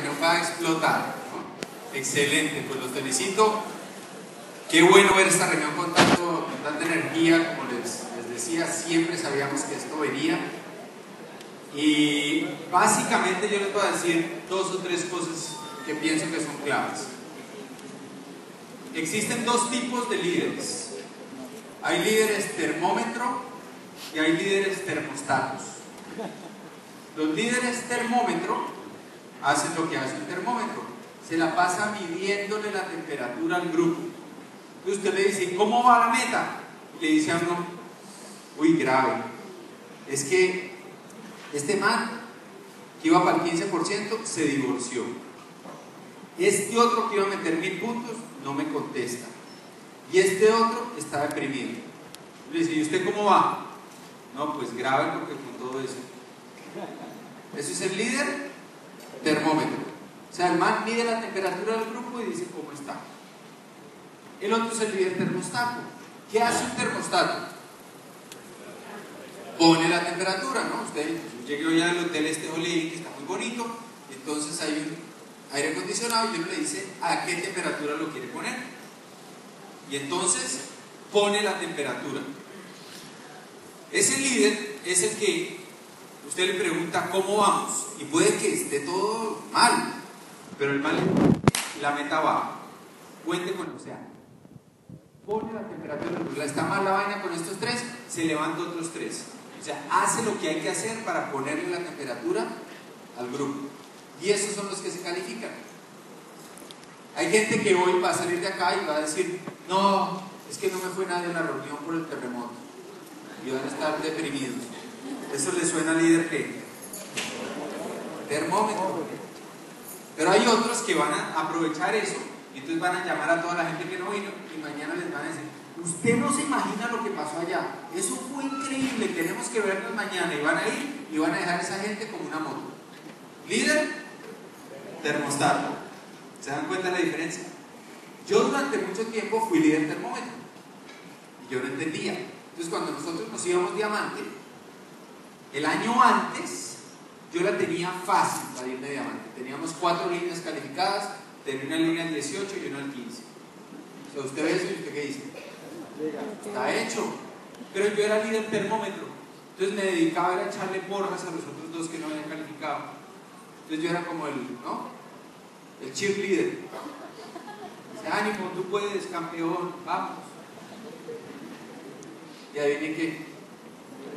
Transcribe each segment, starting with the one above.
reunión va a explotar. Excelente, pues los felicito. Qué bueno ver esta reunión con, tanto, tanta energía, como les, les decía, siempre sabíamos que esto venía. Y básicamente yo les voy a decir dos o tres cosas que pienso que son claves. Existen dos tipos de líderes. Hay líderes termómetro y hay líderes termostatos. Los líderes termómetro hacen lo que hace un termómetro. Se la pasa midiéndole la temperatura al grupo. Entonces usted le dice, ¿cómo va la meta? Y le dice a uno, uy, grave. Es que este man, que iba para el 15%, se divorció. Este otro que iba a meter mil puntos, no me contesta. Y este otro está deprimido. Le dice, ¿y usted cómo va? No, pues grave porque con todo eso. Eso es el líder termómetro. O sea, el man mide la temperatura del grupo y dice cómo está. El otro es el líder termostato. ¿Qué hace un termostato? Pone la temperatura, ¿no? Usted llegue hoy al hotel este Oli, que está muy bonito, entonces hay un aire acondicionado y uno le dice a qué temperatura lo quiere poner. Y entonces pone la temperatura. Ese líder es el que usted le pregunta cómo vamos y puede que esté todo mal, pero el mal la meta baja. Cuente con el océano. Pone la temperatura, está mal la vaina con estos tres, se levanta otros tres. O sea, hace lo que hay que hacer para ponerle la temperatura al grupo. Y esos son los que se califican. Hay gente que hoy va a salir de acá y va a decir, no, es que no me fue nadie en la reunión por el terremoto. Y van a estar deprimidos. Eso le suena al líder que termómetro. Pero hay otros que van a aprovechar eso y entonces van a llamar a toda la gente que no vino y mañana les van a decir, usted no se imagina lo que pasó allá. Eso fue increíble, tenemos que vernos mañana. Y van a ir y van a dejar a esa gente como una moto. Líder, termostato. ¿Se dan cuenta de la diferencia? Yo durante mucho tiempo fui líder termómetro y yo no entendía. Entonces cuando nosotros nos íbamos diamante, el año antes yo la tenía fácil para irme diamante. Teníamos cuatro líneas calificadas, tenía una línea al 18 y una al 15. O sea, usted ve eso y usted qué dice. Está hecho. Pero yo era líder termómetro. Entonces me dedicaba a echarle porras a los otros dos que no habían calificado. Entonces yo era como el, ¿no? El cheerleader. Dice, ánimo, tú puedes, campeón, vamos. Y adivinen que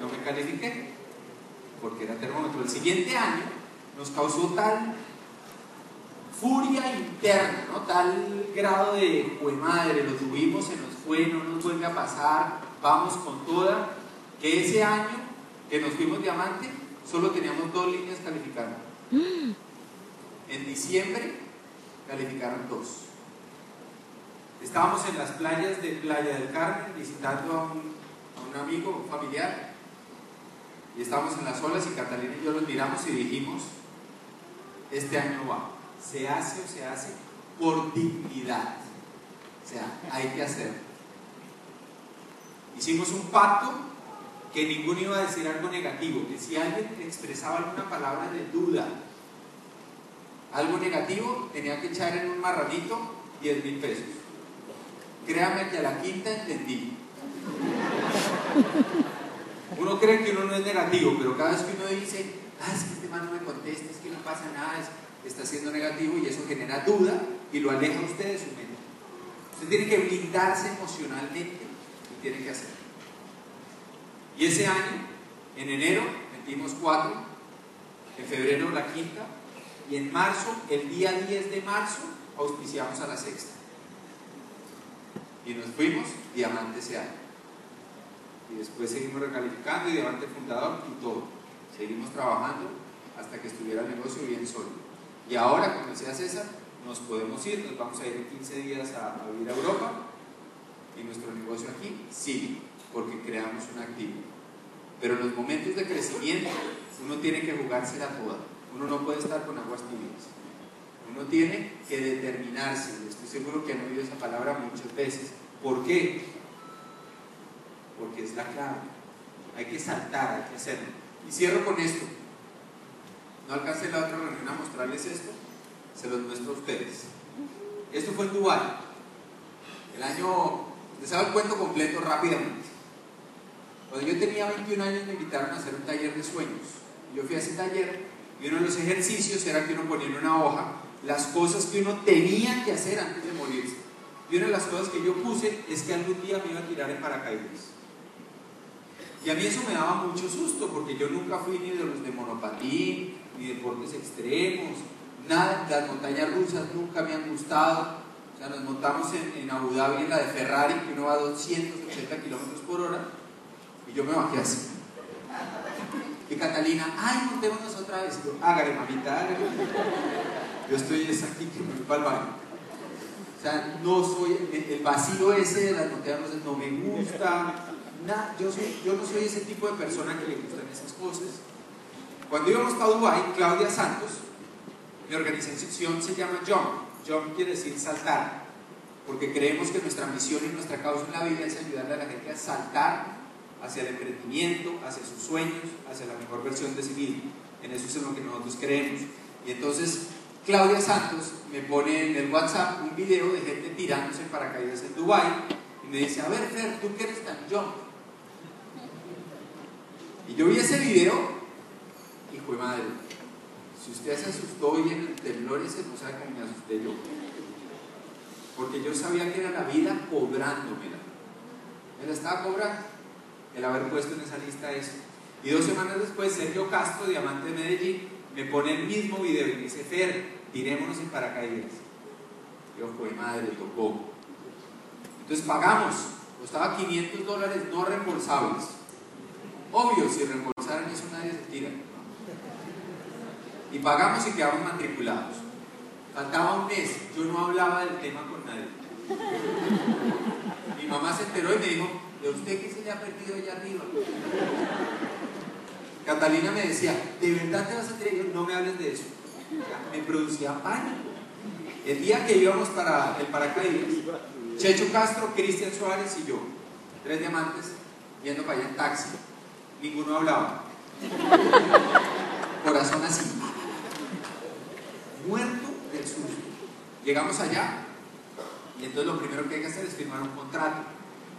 no me califiqué, porque era termómetro. El siguiente año nos causó tal furia interna, ¿no? tal grado de, pues madre, lo tuvimos, se nos fue, no nos vuelve a pasar, vamos con toda, que ese año que nos fuimos diamante, solo teníamos dos líneas calificadas. En diciembre calificaron dos. Estábamos en las playas de Playa del Carmen visitando a un, a un amigo, un familiar, y estábamos en las olas y Catalina y yo los miramos y dijimos, este año va, se hace o se hace por dignidad. O sea, hay que hacerlo. Hicimos un pacto que ninguno iba a decir algo negativo, que si alguien expresaba alguna palabra de duda, algo negativo, tenía que echar en un marranito 10 mil pesos. Créame que a la quinta entendí. Cree que uno no es negativo, pero cada vez que uno dice, ah, es que este man no me contesta, es que no pasa nada, es, está siendo negativo y eso genera duda y lo aleja a usted de su mente. Usted tiene que blindarse emocionalmente y tiene que hacerlo. Y ese año, en enero, metimos cuatro, en febrero la quinta, y en marzo, el día 10 de marzo, auspiciamos a la sexta. Y nos fuimos diamante ese año. Y después seguimos recalificando y diamante fundador y todo. Seguimos trabajando hasta que estuviera el negocio bien sólido. Y ahora, como decía César, nos podemos ir, nos vamos a ir en 15 días a, a vivir a Europa y nuestro negocio aquí sigue, porque creamos un activo. Pero en los momentos de crecimiento, uno tiene que jugársela toda. Uno no puede estar con aguas tibias. Uno tiene que determinarse. Estoy seguro que han oído esa palabra muchas veces. ¿Por qué? Porque es la clave. Hay que saltar, hay que hacerlo. Y cierro con esto. No alcancé la otra reunión a mostrarles esto, se los muestro a ustedes. Esto fue en Dubái. El año, les hago el cuento completo rápidamente. Cuando yo tenía 21 años me invitaron a hacer un taller de sueños. Yo fui a ese taller y uno de los ejercicios era que uno ponía en una hoja las cosas que uno tenía que hacer antes de morirse. Y una de las cosas que yo puse es que algún día me iba a tirar en paracaídas. Y a mí eso me daba mucho susto porque yo nunca fui ni de los de monopatín, ni deportes extremos, nada, las montañas rusas nunca me han gustado. O sea, nos montamos en, Abu Dhabi en la de Ferrari, que uno va a 280 kilómetros por hora, y yo me bajé así. Y Catalina, ay, montémonos otra vez. yo, hágale, mamita, hágale. Yo estoy es aquí que me voy para el baño. O sea, no soy, el vacío ese de las montañas rusas no me gusta. Nada, yo, no soy ese tipo de persona que le gustan esas cosas. Cuando íbamos a Dubái, Claudia Santos, mi organización se llama Jump. Jump quiere decir saltar, porque creemos que nuestra misión y nuestra causa en la vida es ayudarle a la gente a saltar hacia el emprendimiento, hacia sus sueños, hacia la mejor versión de sí mismo. En eso es en lo que nosotros creemos. Y entonces Claudia Santos me pone en el WhatsApp un video de gente tirándose en paracaídas en Dubai y me dice, a ver Fer, tú que eres tan jump. Y yo vi ese video y fue madre. Si usted se asustó y en el temblor ese, no sabe cómo me asusté yo. Porque yo sabía que era la vida cobrándomela. Me la estaba cobrando el haber puesto en esa lista eso. Y dos semanas después, Sergio Castro, Diamante de Medellín, me pone el mismo video y me dice, Fer, tirémonos en paracaídas. Yo, fue madre, tocó. Entonces pagamos, costaba 500 dólares no reembolsables. Obvio, si reembolsaran eso nadie se tira. Y pagamos y quedamos matriculados. Faltaba un mes, yo no hablaba del tema con nadie. Mi mamá se enteró y me dijo, ¿de usted qué se le ha perdido allá arriba? Catalina me decía, ¿de verdad te vas a tirar? no me hables de eso. Me producía pánico. El día que íbamos para el paracaídas, Checho Castro, Cristian Suárez y yo, tres diamantes, yendo para allá en taxi. Ninguno hablaba. Corazón así. Muerto del susto. Llegamos allá y entonces lo primero que hay que hacer es firmar un contrato.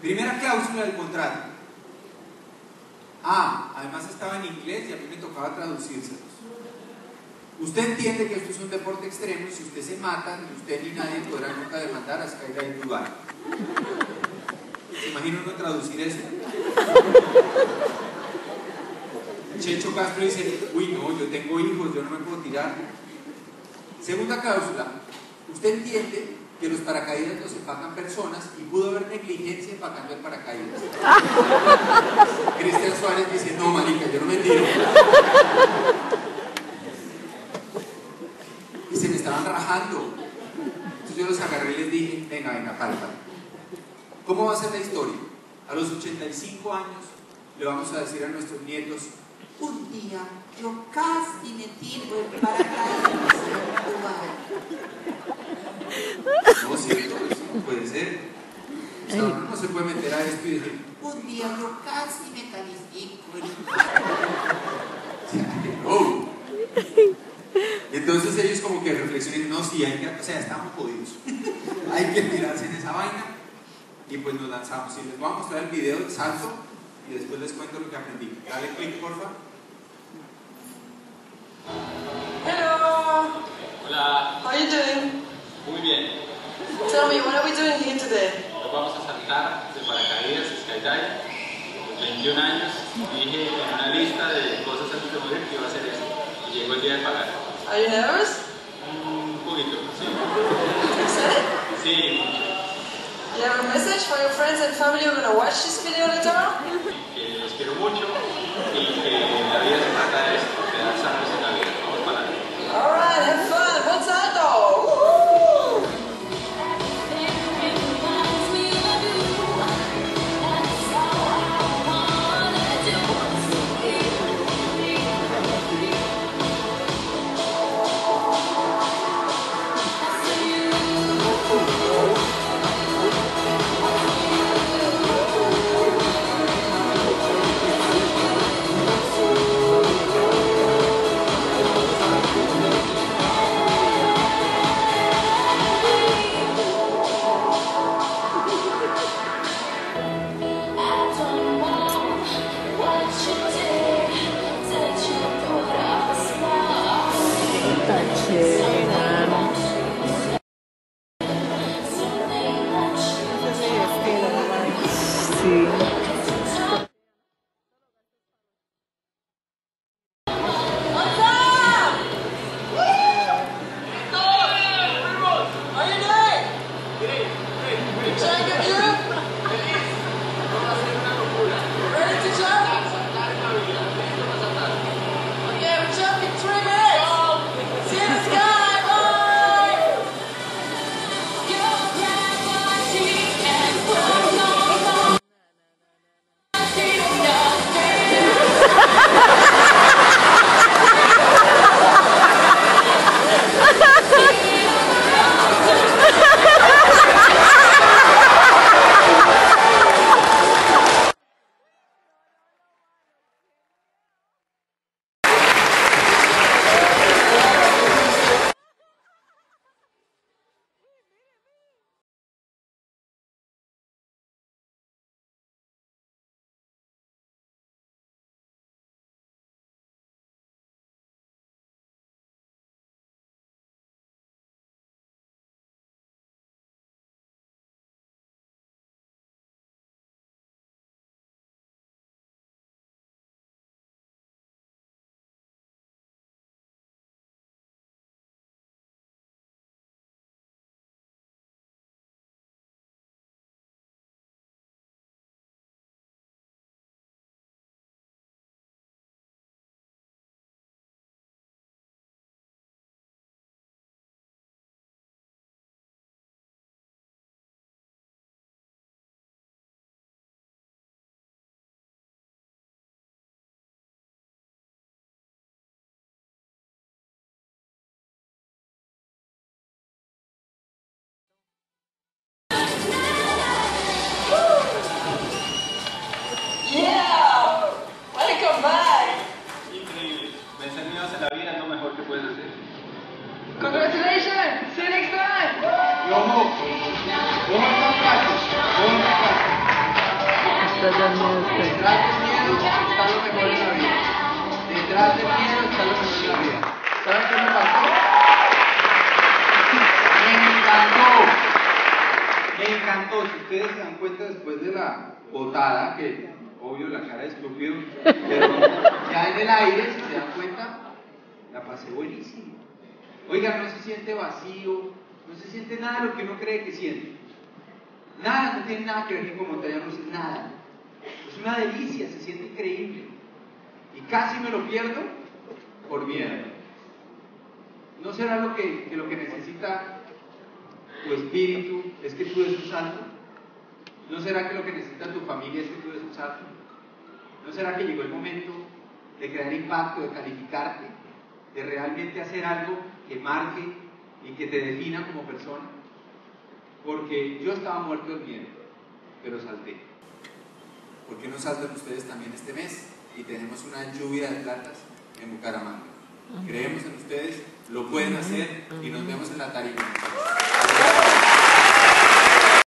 Primera cláusula del contrato. Ah, además estaba en inglés y a mí me tocaba traducírselos. Usted entiende que esto es un deporte extremo y si usted se mata, ni usted ni nadie podrá nunca demandar a Skyline Dubai. ¿Se imagina uno traducir eso? Checho Castro dice, uy no, yo tengo hijos, yo no me puedo tirar. Segunda cláusula, usted entiende que los paracaídas los empacan personas y pudo haber negligencia empacando el paracaídas. Cristian Suárez dice, no, marica, yo no me tiro. y se me estaban rajando. Entonces yo los agarré y les dije, venga, venga, para, para. ¿Cómo va a ser la historia? A los 85 años le vamos a decir a nuestros nietos, un día yo casi me tiro el paracaídas no, cierto, no puede ser. uno no se puede meter a esto y decir, un día yo casi me califico. no. Entonces ellos como que reflexionan, no, sí, hay que, o sea, estamos jodidos. hay que tirarse en esa vaina. Y pues nos lanzamos. Y les voy a mostrar el video del salto y después les cuento lo que aprendí. Dale clic, porfa. Hello. Hola. How are you doing? Muy bien. Tell me, what are we doing here today? Nos vamos a saltar de paracaídas, skydive. Los 21 años dije en una lista de cosas antes de morir que iba a hacer esto. Y llegó el día de pagar. Are you nervous? Un poquito, sí. Excited? Sí, mucho. You have a message for your friends and family who are going to watch this video later on? Mucho y que la vida se trata de esto, de dar en la vida. Vamos para adelante. Alright, have fun. What's that Esta frase, ojo esta frase. Detrás del miedo está lo mejor en la vida. Detrás del miedo está lo mejor en la vida. ¿Saben qué me pasó? Me encantó. Me encantó. Si ustedes se dan cuenta después de la botada, que obvio la cara de estúpido, pero ya en el aire, si se dan cuenta, la pasé buenísimo. Oiga, no se siente vacío, no se siente nada de lo que uno cree que siente. Nada, no tiene nada que ver con montaña rusa, nada. Es una delicia, se siente increíble. Y casi me lo pierdo por miedo. ¿No será lo que, que lo que necesita tu espíritu es que tú des un salto? ¿No será que lo que necesita tu familia es que tú des un salto? ¿No será que llegó el momento de crear impacto, de calificarte, de realmente hacer algo que marque y que te defina como persona? Porque yo estaba muerto de miedo, pero salté. ¿Por qué no saltan ustedes también este mes? Y tenemos una lluvia de platas en Bucaramanga. Creemos en ustedes, lo pueden hacer y nos vemos en la tarima.